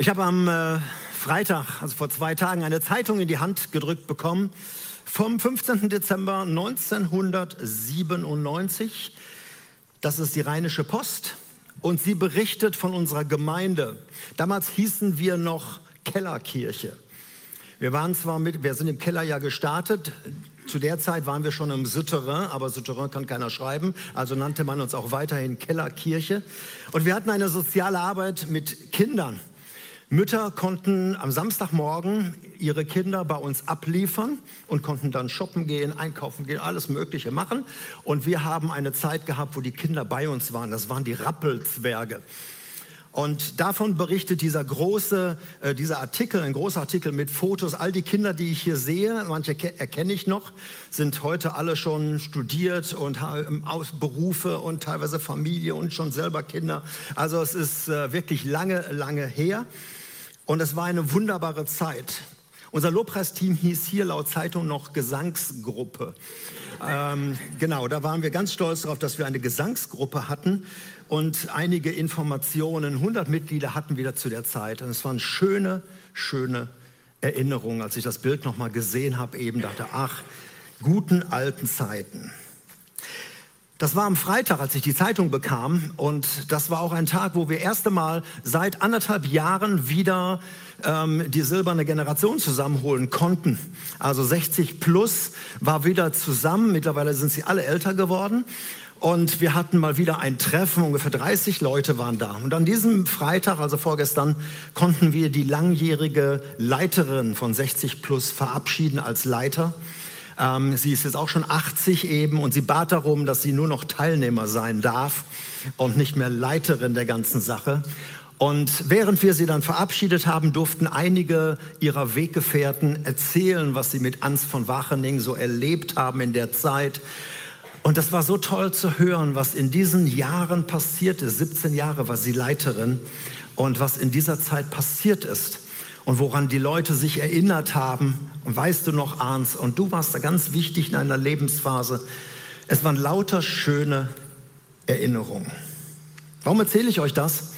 Ich habe am äh, Freitag, also vor zwei Tagen, eine Zeitung in die Hand gedrückt bekommen vom 15. Dezember 1997. Das ist die Rheinische Post und sie berichtet von unserer Gemeinde. Damals hießen wir noch Kellerkirche. Wir waren zwar mit, wir sind im Keller ja gestartet. Zu der Zeit waren wir schon im Souterrain, aber Souterrain kann keiner schreiben, also nannte man uns auch weiterhin Kellerkirche. Und wir hatten eine soziale Arbeit mit Kindern. Mütter konnten am Samstagmorgen ihre Kinder bei uns abliefern und konnten dann shoppen gehen, einkaufen gehen, alles Mögliche machen. Und wir haben eine Zeit gehabt, wo die Kinder bei uns waren. Das waren die Rappelzwerge. Und davon berichtet dieser große, äh, dieser Artikel, ein großer Artikel mit Fotos. All die Kinder, die ich hier sehe, manche erkenne ich noch, sind heute alle schon studiert und haben Berufe und teilweise Familie und schon selber Kinder. Also es ist äh, wirklich lange, lange her. Und es war eine wunderbare Zeit. Unser Lobpreisteam hieß hier laut Zeitung noch Gesangsgruppe. Ähm, genau, da waren wir ganz stolz darauf, dass wir eine Gesangsgruppe hatten und einige Informationen. 100 Mitglieder hatten wir zu der Zeit. Und es waren schöne, schöne Erinnerungen. Als ich das Bild nochmal gesehen habe, eben dachte, ach, guten alten Zeiten. Das war am Freitag, als ich die Zeitung bekam. Und das war auch ein Tag, wo wir erste Mal seit anderthalb Jahren wieder ähm, die silberne Generation zusammenholen konnten. Also 60 plus war wieder zusammen. Mittlerweile sind sie alle älter geworden. Und wir hatten mal wieder ein Treffen, ungefähr 30 Leute waren da. Und an diesem Freitag, also vorgestern, konnten wir die langjährige Leiterin von 60 Plus verabschieden als Leiter. Ähm, sie ist jetzt auch schon 80 eben und sie bat darum, dass sie nur noch Teilnehmer sein darf und nicht mehr Leiterin der ganzen Sache. Und während wir sie dann verabschiedet haben, durften einige ihrer Weggefährten erzählen, was sie mit Ans von Wachening so erlebt haben in der Zeit. Und das war so toll zu hören, was in diesen Jahren passiert ist. 17 Jahre war sie Leiterin und was in dieser Zeit passiert ist und woran die Leute sich erinnert haben. Und weißt du noch, Arns, und du warst da ganz wichtig in einer Lebensphase. Es waren lauter schöne Erinnerungen. Warum erzähle ich euch das?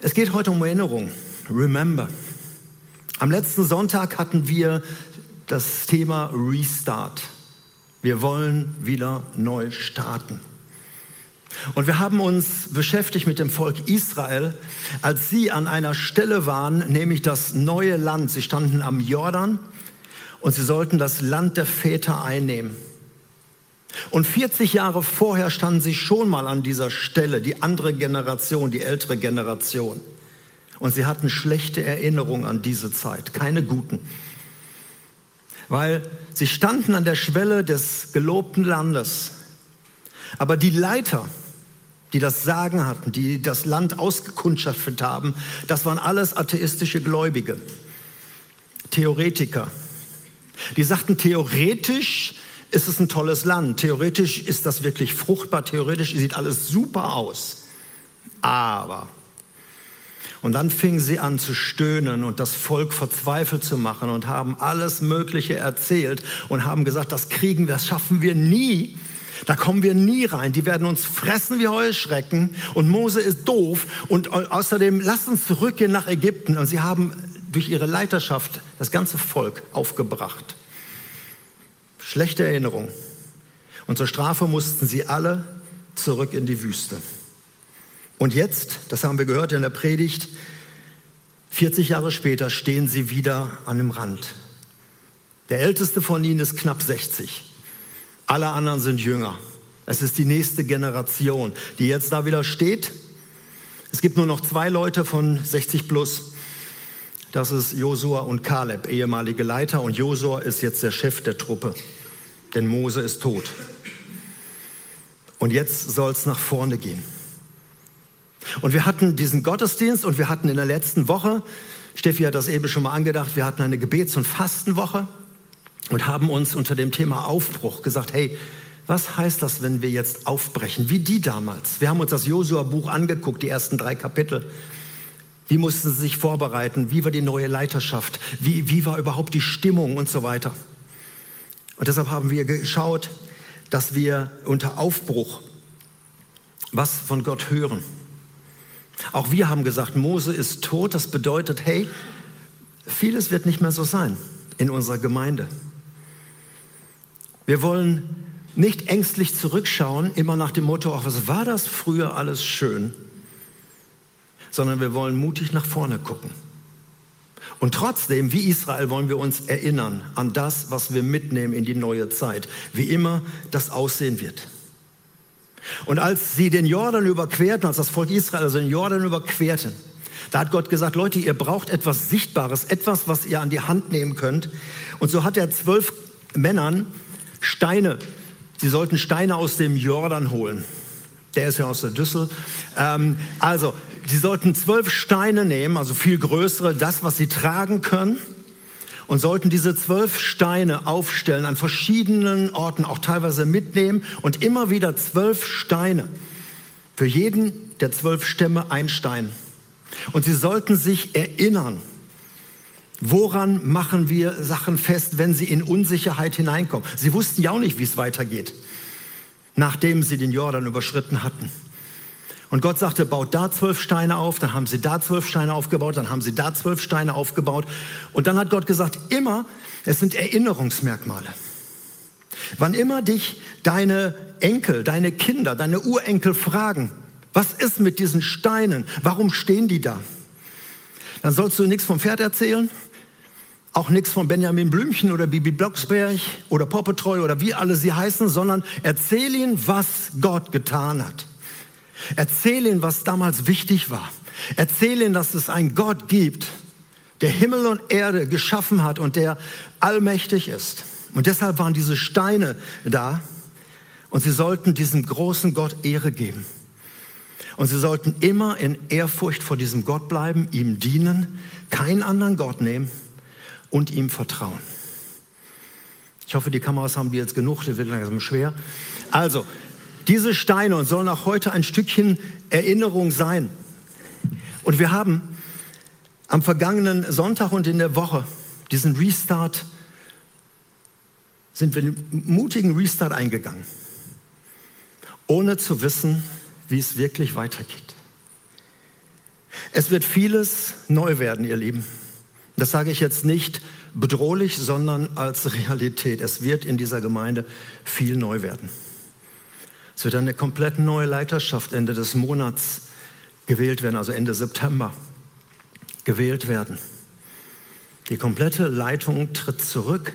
Es geht heute um Erinnerung. Remember. Am letzten Sonntag hatten wir das Thema Restart. Wir wollen wieder neu starten. Und wir haben uns beschäftigt mit dem Volk Israel, als sie an einer Stelle waren, nämlich das neue Land. Sie standen am Jordan und sie sollten das Land der Väter einnehmen. Und 40 Jahre vorher standen sie schon mal an dieser Stelle, die andere Generation, die ältere Generation. Und sie hatten schlechte Erinnerungen an diese Zeit, keine guten. Weil sie standen an der Schwelle des gelobten Landes. Aber die Leiter, die das Sagen hatten, die das Land ausgekundschaftet haben, das waren alles atheistische Gläubige, Theoretiker. Die sagten, theoretisch ist es ein tolles Land, theoretisch ist das wirklich fruchtbar, theoretisch sieht alles super aus. Aber und dann fingen sie an zu stöhnen und das Volk verzweifelt zu machen und haben alles Mögliche erzählt und haben gesagt, das kriegen wir, das schaffen wir nie. Da kommen wir nie rein. Die werden uns fressen wie Heuschrecken und Mose ist doof und außerdem lass uns zurückgehen nach Ägypten. Und sie haben durch ihre Leiterschaft das ganze Volk aufgebracht. Schlechte Erinnerung. Und zur Strafe mussten sie alle zurück in die Wüste. Und jetzt, das haben wir gehört in der Predigt, 40 Jahre später stehen sie wieder an dem Rand. Der älteste von ihnen ist knapp 60. Alle anderen sind jünger. Es ist die nächste Generation, die jetzt da wieder steht. Es gibt nur noch zwei Leute von 60 plus. Das ist Josua und Kaleb, ehemalige Leiter. Und Josua ist jetzt der Chef der Truppe, denn Mose ist tot. Und jetzt soll es nach vorne gehen. Und wir hatten diesen Gottesdienst und wir hatten in der letzten Woche, Steffi hat das eben schon mal angedacht, wir hatten eine Gebets- und Fastenwoche und haben uns unter dem Thema Aufbruch gesagt, hey, was heißt das, wenn wir jetzt aufbrechen, wie die damals? Wir haben uns das Josua-Buch angeguckt, die ersten drei Kapitel. Wie mussten sie sich vorbereiten? Wie war die neue Leiterschaft? Wie, wie war überhaupt die Stimmung und so weiter? Und deshalb haben wir geschaut, dass wir unter Aufbruch was von Gott hören. Auch wir haben gesagt, Mose ist tot. Das bedeutet, hey, vieles wird nicht mehr so sein in unserer Gemeinde. Wir wollen nicht ängstlich zurückschauen, immer nach dem Motto, ach, was war das früher alles schön, sondern wir wollen mutig nach vorne gucken. Und trotzdem, wie Israel, wollen wir uns erinnern an das, was wir mitnehmen in die neue Zeit, wie immer das aussehen wird. Und als sie den Jordan überquerten, als das Volk Israel also den Jordan überquerten, da hat Gott gesagt, Leute, ihr braucht etwas Sichtbares, etwas, was ihr an die Hand nehmen könnt. Und so hat er zwölf Männern Steine, sie sollten Steine aus dem Jordan holen. Der ist ja aus der Düssel. Ähm, also, sie sollten zwölf Steine nehmen, also viel größere, das, was sie tragen können und sollten diese zwölf Steine aufstellen an verschiedenen Orten, auch teilweise mitnehmen und immer wieder zwölf Steine. Für jeden der zwölf Stämme ein Stein. Und sie sollten sich erinnern, woran machen wir Sachen fest, wenn sie in Unsicherheit hineinkommen. Sie wussten ja auch nicht, wie es weitergeht, nachdem sie den Jordan überschritten hatten. Und Gott sagte, baut da zwölf Steine auf, dann haben sie da zwölf Steine aufgebaut, dann haben sie da zwölf Steine aufgebaut. Und dann hat Gott gesagt, immer, es sind Erinnerungsmerkmale. Wann immer dich deine Enkel, deine Kinder, deine Urenkel fragen, was ist mit diesen Steinen? Warum stehen die da? Dann sollst du nichts vom Pferd erzählen, auch nichts von Benjamin Blümchen oder Bibi Blocksberg oder Poppetreu oder wie alle sie heißen, sondern erzähl ihnen, was Gott getan hat. Erzähl ihnen, was damals wichtig war. Erzähl ihnen, dass es einen Gott gibt, der Himmel und Erde geschaffen hat und der allmächtig ist. Und deshalb waren diese Steine da und sie sollten diesem großen Gott Ehre geben. Und sie sollten immer in Ehrfurcht vor diesem Gott bleiben, ihm dienen, keinen anderen Gott nehmen und ihm vertrauen. Ich hoffe, die Kameras haben die jetzt genug, das wird langsam schwer. Also, diese Steine sollen auch heute ein Stückchen Erinnerung sein. Und wir haben am vergangenen Sonntag und in der Woche diesen Restart, sind wir einen mutigen Restart eingegangen, ohne zu wissen, wie es wirklich weitergeht. Es wird vieles neu werden, ihr Lieben. Das sage ich jetzt nicht bedrohlich, sondern als Realität. Es wird in dieser Gemeinde viel neu werden. Es wird eine komplett neue Leiterschaft Ende des Monats gewählt werden, also Ende September gewählt werden. Die komplette Leitung tritt zurück.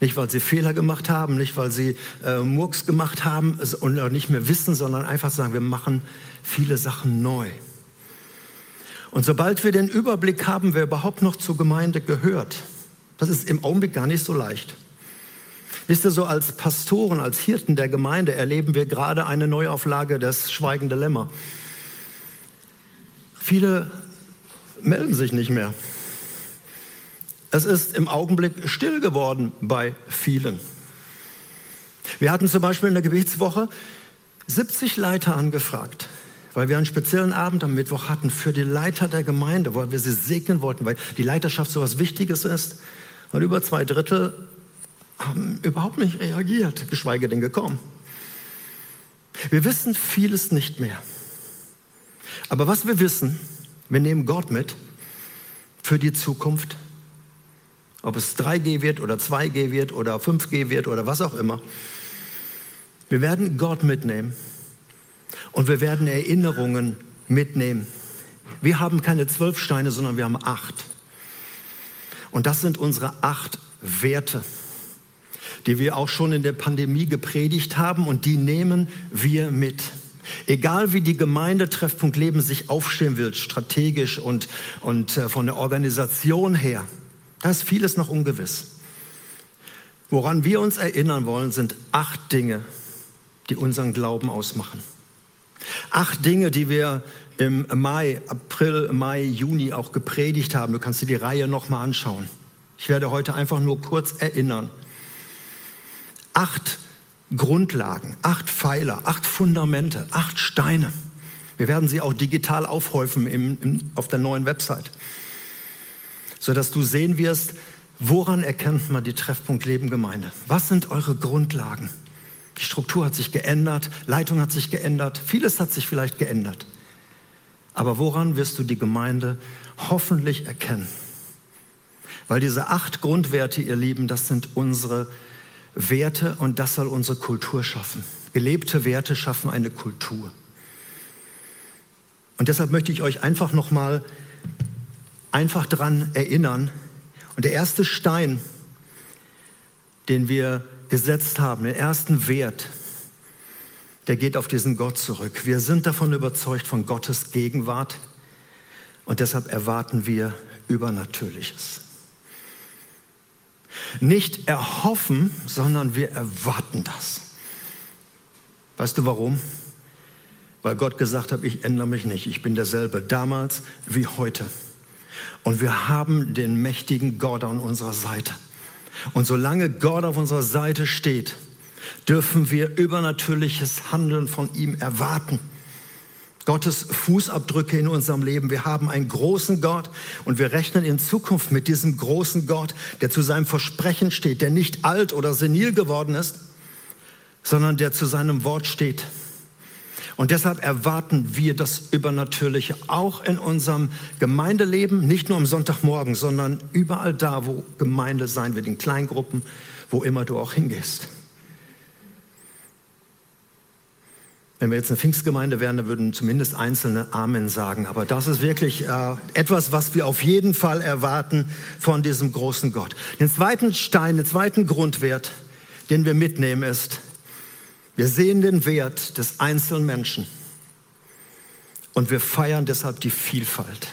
Nicht, weil sie Fehler gemacht haben, nicht, weil sie äh, Murks gemacht haben und nicht mehr wissen, sondern einfach sagen, wir machen viele Sachen neu. Und sobald wir den Überblick haben, wer überhaupt noch zur Gemeinde gehört, das ist im Augenblick gar nicht so leicht. Wisst ihr, so als Pastoren, als Hirten der Gemeinde erleben wir gerade eine Neuauflage des Schweigende Lämmer. Viele melden sich nicht mehr. Es ist im Augenblick still geworden bei vielen. Wir hatten zum Beispiel in der Gebetswoche 70 Leiter angefragt, weil wir einen speziellen Abend am Mittwoch hatten für die Leiter der Gemeinde, weil wir sie segnen wollten, weil die Leiterschaft so etwas Wichtiges ist. Und über zwei Drittel haben überhaupt nicht reagiert, geschweige denn gekommen. Wir wissen vieles nicht mehr. Aber was wir wissen, wir nehmen Gott mit für die Zukunft. Ob es 3G wird oder 2G wird oder 5G wird oder was auch immer. Wir werden Gott mitnehmen und wir werden Erinnerungen mitnehmen. Wir haben keine zwölf Steine, sondern wir haben acht. Und das sind unsere acht Werte die wir auch schon in der Pandemie gepredigt haben und die nehmen wir mit. Egal wie die Gemeinde Treffpunkt Leben sich aufstellen will, strategisch und, und äh, von der Organisation her, da ist vieles noch ungewiss. Woran wir uns erinnern wollen, sind acht Dinge, die unseren Glauben ausmachen. Acht Dinge, die wir im Mai, April, Mai, Juni auch gepredigt haben. Du kannst dir die Reihe nochmal anschauen. Ich werde heute einfach nur kurz erinnern acht Grundlagen, acht Pfeiler, acht Fundamente, acht Steine. Wir werden sie auch digital aufhäufen im, im, auf der neuen Website, sodass du sehen wirst, woran erkennt man die Treffpunkt Leben Gemeinde? Was sind eure Grundlagen? Die Struktur hat sich geändert, Leitung hat sich geändert, vieles hat sich vielleicht geändert. Aber woran wirst du die Gemeinde hoffentlich erkennen? Weil diese acht Grundwerte, ihr Lieben, das sind unsere Werte und das soll unsere Kultur schaffen. Gelebte Werte schaffen eine Kultur. Und deshalb möchte ich euch einfach nochmal einfach daran erinnern. Und der erste Stein, den wir gesetzt haben, den ersten Wert, der geht auf diesen Gott zurück. Wir sind davon überzeugt von Gottes Gegenwart und deshalb erwarten wir Übernatürliches. Nicht erhoffen, sondern wir erwarten das. Weißt du warum? Weil Gott gesagt hat, ich ändere mich nicht. Ich bin derselbe damals wie heute. Und wir haben den mächtigen Gott an unserer Seite. Und solange Gott auf unserer Seite steht, dürfen wir übernatürliches Handeln von ihm erwarten. Gottes Fußabdrücke in unserem Leben. Wir haben einen großen Gott und wir rechnen in Zukunft mit diesem großen Gott, der zu seinem Versprechen steht, der nicht alt oder senil geworden ist, sondern der zu seinem Wort steht. Und deshalb erwarten wir das Übernatürliche auch in unserem Gemeindeleben, nicht nur am Sonntagmorgen, sondern überall da, wo Gemeinde sein wird, in Kleingruppen, wo immer du auch hingehst. Wenn wir jetzt eine Pfingstgemeinde wären, dann würden zumindest Einzelne Amen sagen. Aber das ist wirklich äh, etwas, was wir auf jeden Fall erwarten von diesem großen Gott. Den zweiten Stein, den zweiten Grundwert, den wir mitnehmen, ist, wir sehen den Wert des einzelnen Menschen und wir feiern deshalb die Vielfalt.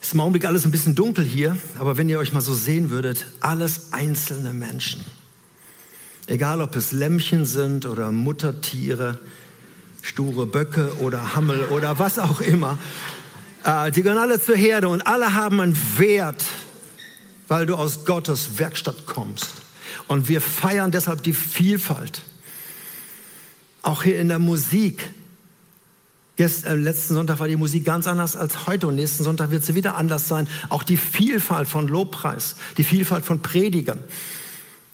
Es ist im Augenblick alles ein bisschen dunkel hier, aber wenn ihr euch mal so sehen würdet, alles einzelne Menschen. Egal ob es Lämmchen sind oder Muttertiere, sture Böcke oder Hammel oder was auch immer. Äh, die gehören alle zur Herde und alle haben einen Wert, weil du aus Gottes Werkstatt kommst. Und wir feiern deshalb die Vielfalt. Auch hier in der Musik. Gest, äh, letzten Sonntag war die Musik ganz anders als heute und nächsten Sonntag wird sie wieder anders sein. Auch die Vielfalt von Lobpreis, die Vielfalt von Predigern.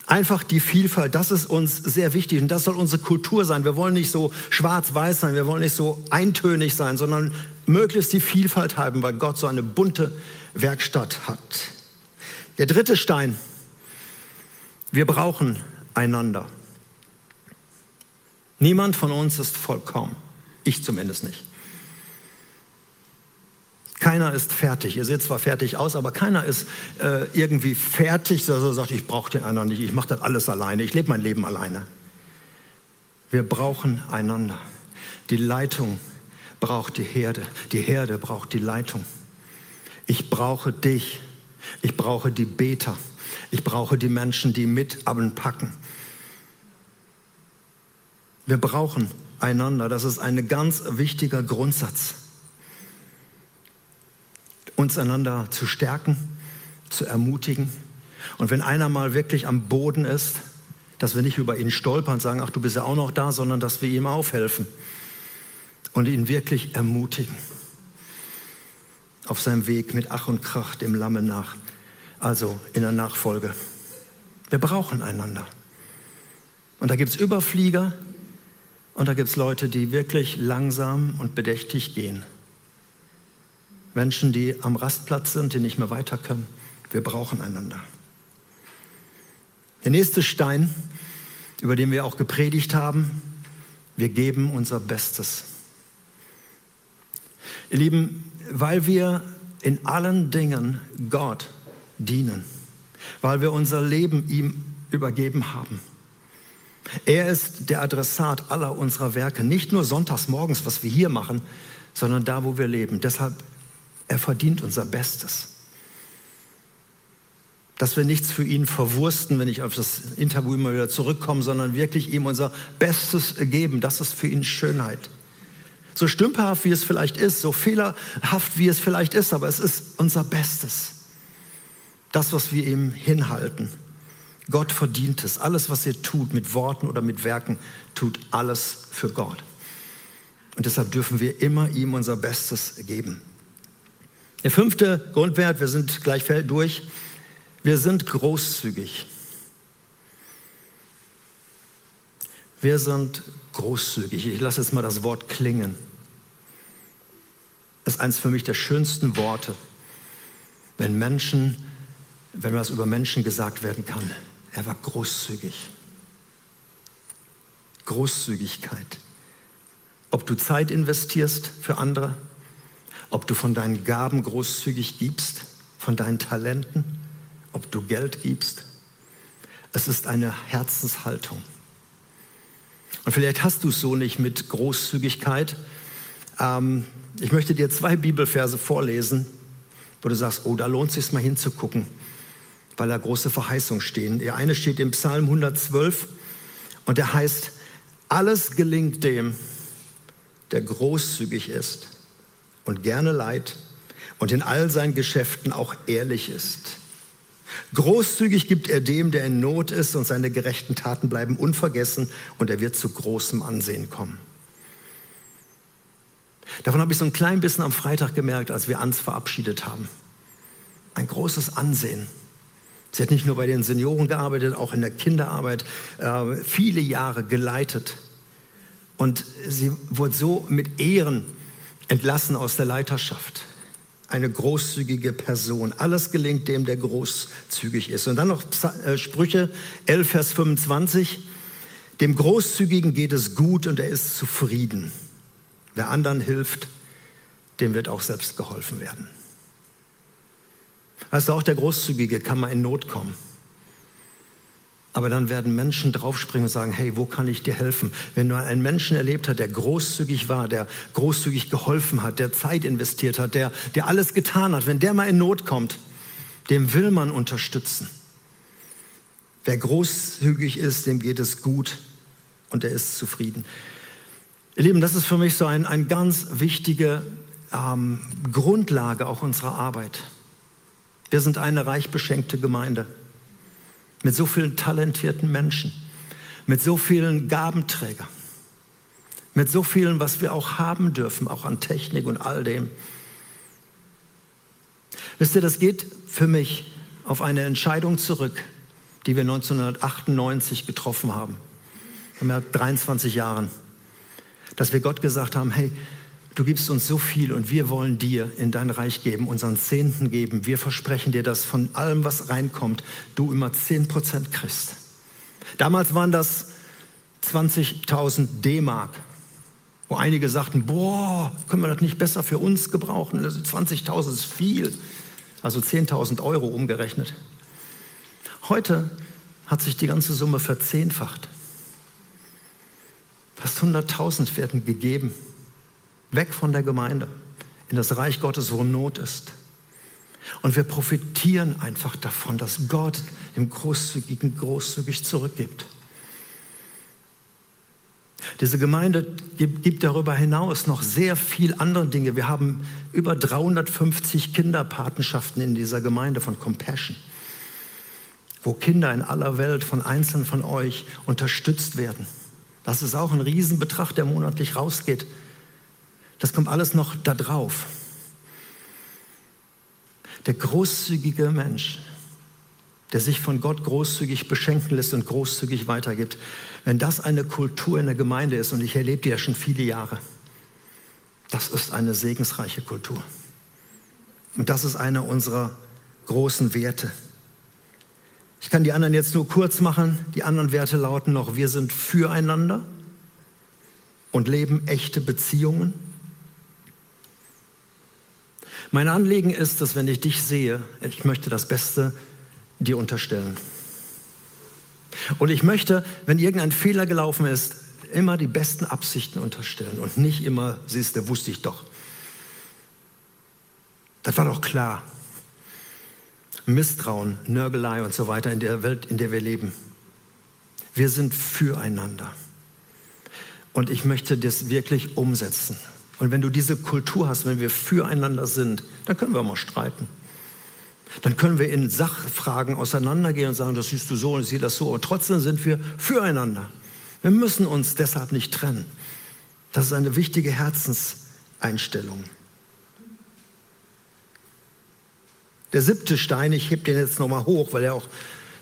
Einfach die Vielfalt, das ist uns sehr wichtig und das soll unsere Kultur sein. Wir wollen nicht so schwarz-weiß sein, wir wollen nicht so eintönig sein, sondern möglichst die Vielfalt haben, weil Gott so eine bunte Werkstatt hat. Der dritte Stein, wir brauchen einander. Niemand von uns ist vollkommen, ich zumindest nicht. Keiner ist fertig. Ihr seht zwar fertig aus, aber keiner ist äh, irgendwie fertig, so also sagt, ich brauche den anderen nicht, ich mache das alles alleine, ich lebe mein Leben alleine. Wir brauchen einander. Die Leitung braucht die Herde, die Herde braucht die Leitung. Ich brauche dich, ich brauche die Beter, ich brauche die Menschen, die mit anpacken. Wir brauchen einander, das ist ein ganz wichtiger Grundsatz uns einander zu stärken, zu ermutigen. Und wenn einer mal wirklich am Boden ist, dass wir nicht über ihn stolpern und sagen, ach, du bist ja auch noch da, sondern dass wir ihm aufhelfen und ihn wirklich ermutigen. Auf seinem Weg mit Ach und Krach dem Lamme nach, also in der Nachfolge. Wir brauchen einander. Und da gibt es Überflieger und da gibt es Leute, die wirklich langsam und bedächtig gehen. Menschen, die am Rastplatz sind, die nicht mehr weiter können. Wir brauchen einander. Der nächste Stein, über den wir auch gepredigt haben, wir geben unser Bestes. Ihr Lieben, weil wir in allen Dingen Gott dienen, weil wir unser Leben ihm übergeben haben. Er ist der Adressat aller unserer Werke, nicht nur sonntags morgens, was wir hier machen, sondern da, wo wir leben. Deshalb er verdient unser Bestes. Dass wir nichts für ihn verwursten, wenn ich auf das Interview immer wieder zurückkomme, sondern wirklich ihm unser Bestes geben. Das ist für ihn Schönheit. So stümperhaft wie es vielleicht ist, so fehlerhaft wie es vielleicht ist, aber es ist unser Bestes. Das, was wir ihm hinhalten. Gott verdient es. Alles, was ihr tut, mit Worten oder mit Werken, tut alles für Gott. Und deshalb dürfen wir immer ihm unser Bestes geben. Der fünfte Grundwert, wir sind gleich durch, wir sind großzügig. Wir sind großzügig. Ich lasse jetzt mal das Wort klingen. Das ist eines für mich der schönsten Worte, wenn Menschen, wenn was über Menschen gesagt werden kann. Er war großzügig. Großzügigkeit. Ob du Zeit investierst für andere, ob du von deinen Gaben großzügig gibst, von deinen Talenten, ob du Geld gibst. Es ist eine Herzenshaltung. Und vielleicht hast du es so nicht mit Großzügigkeit. Ähm, ich möchte dir zwei Bibelverse vorlesen, wo du sagst, oh, da lohnt es sich mal hinzugucken, weil da große Verheißungen stehen. Der eine steht im Psalm 112 und der heißt, alles gelingt dem, der großzügig ist und gerne leid und in all seinen Geschäften auch ehrlich ist. Großzügig gibt er dem, der in Not ist, und seine gerechten Taten bleiben unvergessen, und er wird zu großem Ansehen kommen. Davon habe ich so ein klein bisschen am Freitag gemerkt, als wir Ans verabschiedet haben. Ein großes Ansehen. Sie hat nicht nur bei den Senioren gearbeitet, auch in der Kinderarbeit äh, viele Jahre geleitet. Und sie wurde so mit Ehren entlassen aus der Leiterschaft eine großzügige Person. Alles gelingt dem, der großzügig ist. Und dann noch äh, Sprüche 11, Vers 25. Dem Großzügigen geht es gut und er ist zufrieden. Wer anderen hilft, dem wird auch selbst geholfen werden. Also auch der Großzügige kann mal in Not kommen. Aber dann werden Menschen draufspringen und sagen, hey, wo kann ich dir helfen? Wenn du einen Menschen erlebt hast, der großzügig war, der großzügig geholfen hat, der Zeit investiert hat, der, der alles getan hat, wenn der mal in Not kommt, dem will man unterstützen. Wer großzügig ist, dem geht es gut und er ist zufrieden. Ihr Lieben, das ist für mich so ein, eine ganz wichtige ähm, Grundlage auch unserer Arbeit. Wir sind eine reich beschenkte Gemeinde. Mit so vielen talentierten Menschen, mit so vielen Gabenträgern, mit so vielen, was wir auch haben dürfen, auch an Technik und all dem. Wisst ihr, das geht für mich auf eine Entscheidung zurück, die wir 1998 getroffen haben, vor 23 Jahren, dass wir Gott gesagt haben, hey, Du gibst uns so viel und wir wollen dir in dein Reich geben, unseren Zehnten geben. Wir versprechen dir, dass von allem, was reinkommt, du immer 10 Prozent kriegst. Damals waren das 20.000 D-Mark, wo einige sagten, boah, können wir das nicht besser für uns gebrauchen? 20.000 also ist viel, also 10.000 Euro umgerechnet. Heute hat sich die ganze Summe verzehnfacht. Fast 100.000 werden gegeben. Weg von der Gemeinde in das Reich Gottes, wo Not ist. Und wir profitieren einfach davon, dass Gott dem Großzügigen großzügig zurückgibt. Diese Gemeinde gibt, darüber hinaus noch sehr viel andere Dinge. Wir haben über 350 Kinderpatenschaften in dieser Gemeinde von Compassion, wo Kinder in aller Welt von Einzelnen von euch unterstützt werden. Das ist auch ein Riesenbetrag, der monatlich rausgeht das kommt alles noch da drauf. Der großzügige Mensch, der sich von Gott großzügig beschenken lässt und großzügig weitergibt, wenn das eine Kultur in der Gemeinde ist, und ich erlebe die ja schon viele Jahre, das ist eine segensreiche Kultur. Und das ist einer unserer großen Werte. Ich kann die anderen jetzt nur kurz machen. Die anderen Werte lauten noch, wir sind füreinander und leben echte Beziehungen. Mein Anliegen ist, dass wenn ich dich sehe, ich möchte das Beste dir unterstellen. Und ich möchte, wenn irgendein Fehler gelaufen ist, immer die besten Absichten unterstellen und nicht immer, siehst du, wusste ich doch. Das war doch klar. Misstrauen, Nörgelei und so weiter in der Welt, in der wir leben. Wir sind füreinander. Und ich möchte das wirklich umsetzen. Und wenn du diese Kultur hast, wenn wir füreinander sind, dann können wir mal streiten. Dann können wir in Sachfragen auseinandergehen und sagen, das siehst du so und ich sehe das so. Und trotzdem sind wir füreinander. Wir müssen uns deshalb nicht trennen. Das ist eine wichtige Herzenseinstellung. Der siebte Stein, ich heb den jetzt nochmal hoch, weil er auch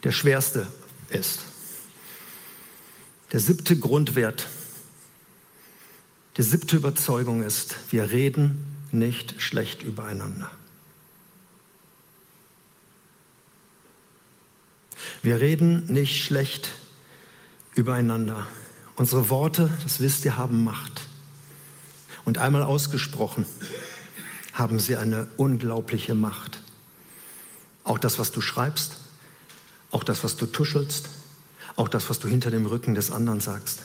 der schwerste ist. Der siebte Grundwert, die siebte Überzeugung ist, wir reden nicht schlecht übereinander. Wir reden nicht schlecht übereinander. Unsere Worte, das wisst ihr, haben Macht. Und einmal ausgesprochen haben sie eine unglaubliche Macht. Auch das, was du schreibst, auch das, was du tuschelst, auch das, was du hinter dem Rücken des anderen sagst.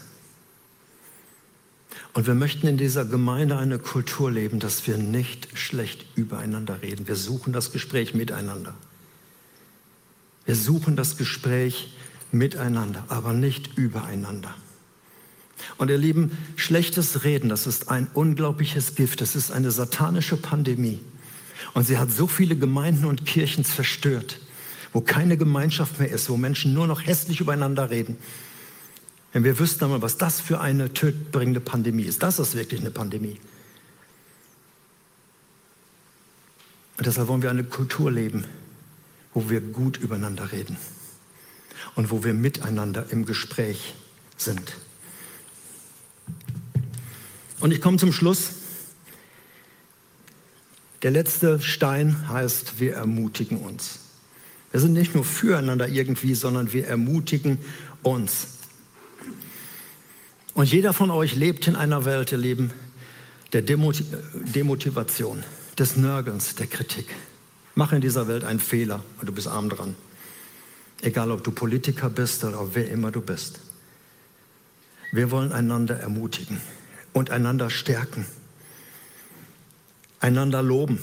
Und wir möchten in dieser Gemeinde eine Kultur leben, dass wir nicht schlecht übereinander reden. Wir suchen das Gespräch miteinander. Wir suchen das Gespräch miteinander, aber nicht übereinander. Und ihr Lieben, schlechtes Reden, das ist ein unglaubliches Gift, das ist eine satanische Pandemie. Und sie hat so viele Gemeinden und Kirchen zerstört, wo keine Gemeinschaft mehr ist, wo Menschen nur noch hässlich übereinander reden. Wenn wir wüssten einmal, was das für eine tödbringende Pandemie ist, das ist wirklich eine Pandemie. Und deshalb wollen wir eine Kultur leben, wo wir gut übereinander reden und wo wir miteinander im Gespräch sind. Und ich komme zum Schluss. Der letzte Stein heißt, wir ermutigen uns. Wir sind nicht nur füreinander irgendwie, sondern wir ermutigen uns. Und jeder von euch lebt in einer Welt, ihr Leben, der Demotivation, des Nörgelns, der Kritik. Mach in dieser Welt einen Fehler und du bist arm dran. Egal, ob du Politiker bist oder wer immer du bist. Wir wollen einander ermutigen und einander stärken, einander loben.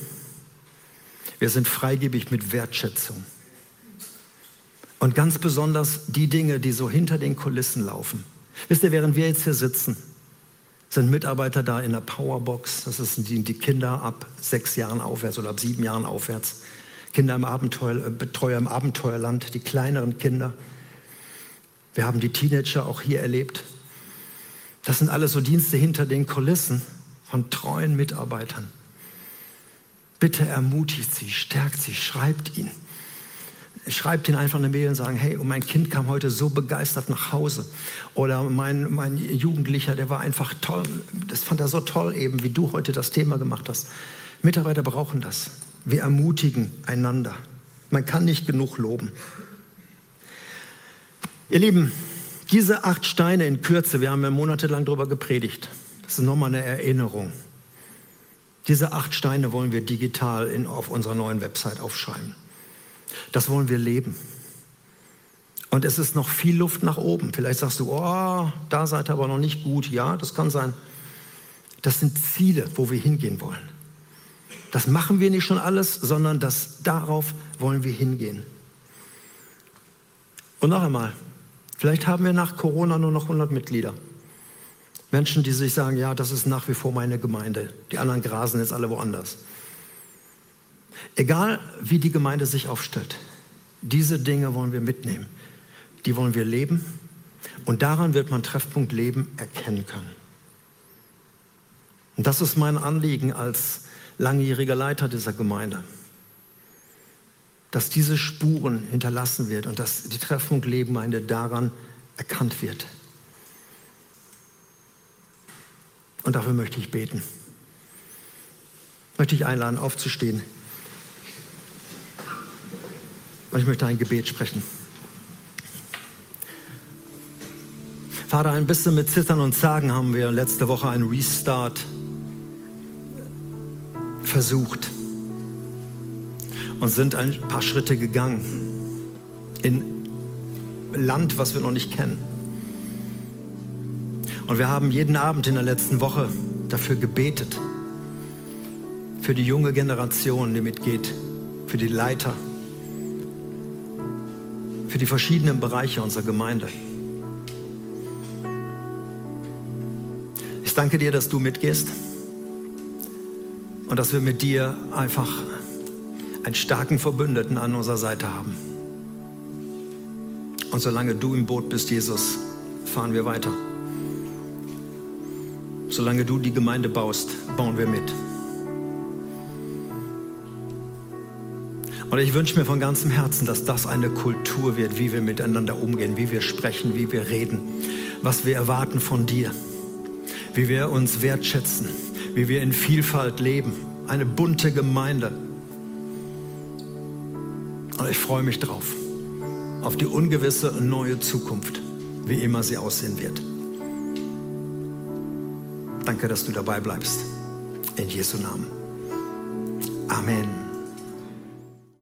Wir sind freigebig mit Wertschätzung. Und ganz besonders die Dinge, die so hinter den Kulissen laufen. Wisst ihr, während wir jetzt hier sitzen, sind Mitarbeiter da in der Powerbox. Das sind die, Kinder ab sechs Jahren aufwärts oder ab sieben Jahren aufwärts. Kinder im Abenteuer, äh, Betreuer im Abenteuerland, die kleineren Kinder. Wir haben die Teenager auch hier erlebt. Das sind alles so Dienste hinter den Kulissen von treuen Mitarbeitern. Bitte ermutigt sie, stärkt sie, schreibt ihn. Schreibt ihnen einfach eine Mail und sagen, hey, mein Kind kam heute so begeistert nach Hause. Oder mein, mein Jugendlicher, der war einfach toll. Das fand er so toll eben, wie du heute das Thema gemacht hast. Mitarbeiter brauchen das. Wir ermutigen einander. Man kann nicht genug loben. Ihr Lieben, diese acht Steine in Kürze, wir haben ja monatelang darüber gepredigt. Das ist nochmal eine Erinnerung. Diese acht Steine wollen wir digital in, auf unserer neuen Website aufschreiben. Das wollen wir leben. Und es ist noch viel Luft nach oben. Vielleicht sagst du, oh, da seid ihr aber noch nicht gut. Ja, das kann sein. Das sind Ziele, wo wir hingehen wollen. Das machen wir nicht schon alles, sondern das, darauf wollen wir hingehen. Und noch einmal, Vielleicht haben wir nach Corona nur noch 100 Mitglieder. Menschen, die sich sagen, ja, das ist nach wie vor meine Gemeinde. Die anderen grasen jetzt alle woanders. Egal, wie die Gemeinde sich aufstellt, diese Dinge wollen wir mitnehmen. Die wollen wir leben. Und daran wird man Treffpunkt Leben erkennen können. Und das ist mein Anliegen als langjähriger Leiter dieser Gemeinde dass diese Spuren hinterlassen wird und dass die Treffpunkt Lebengemeinde daran erkannt wird. Und dafür möchte ich beten. Möchte ich einladen, aufzustehen. Und ich möchte ein Gebet sprechen. Vater, ein bisschen mit Zittern und Zagen haben wir letzte Woche einen Restart versucht und sind ein paar Schritte gegangen in Land, was wir noch nicht kennen. Und wir haben jeden Abend in der letzten Woche dafür gebetet, für die junge Generation, die mitgeht, für die Leiter, für die verschiedenen Bereiche unserer Gemeinde. Ich danke dir, dass du mitgehst und dass wir mit dir einfach einen starken Verbündeten an unserer Seite haben. Und solange du im Boot bist, Jesus, fahren wir weiter. Solange du die Gemeinde baust, bauen wir mit. Und ich wünsche mir von ganzem Herzen, dass das eine Kultur wird, wie wir miteinander umgehen, wie wir sprechen, wie wir reden. was wir erwarten von dir, wie wir uns wertschätzen, wie wir in Vielfalt leben, eine bunte Gemeinde. Und ich freue mich drauf, auf die ungewisse neue Zukunft, wie immer sie aussehen wird. Danke, dass du dabei bleibst. In Jesu Namen. Amen.